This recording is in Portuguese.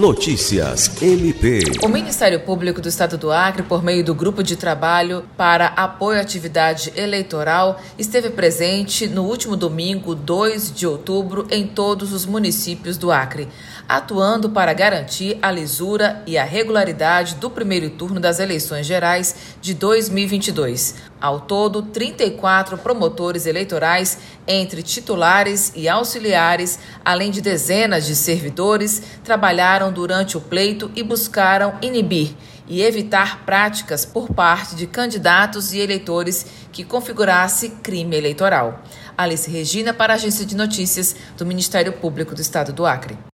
Notícias MP. O Ministério Público do Estado do Acre, por meio do Grupo de Trabalho para Apoio à Atividade Eleitoral, esteve presente no último domingo, 2 de outubro, em todos os municípios do Acre, atuando para garantir a lisura e a regularidade do primeiro turno das eleições gerais de 2022. Ao todo, 34 promotores eleitorais, entre titulares e auxiliares, além de dezenas de servidores, trabalharam durante o pleito e buscaram inibir e evitar práticas por parte de candidatos e eleitores que configurasse crime eleitoral. Alice Regina, para a Agência de Notícias do Ministério Público do Estado do Acre.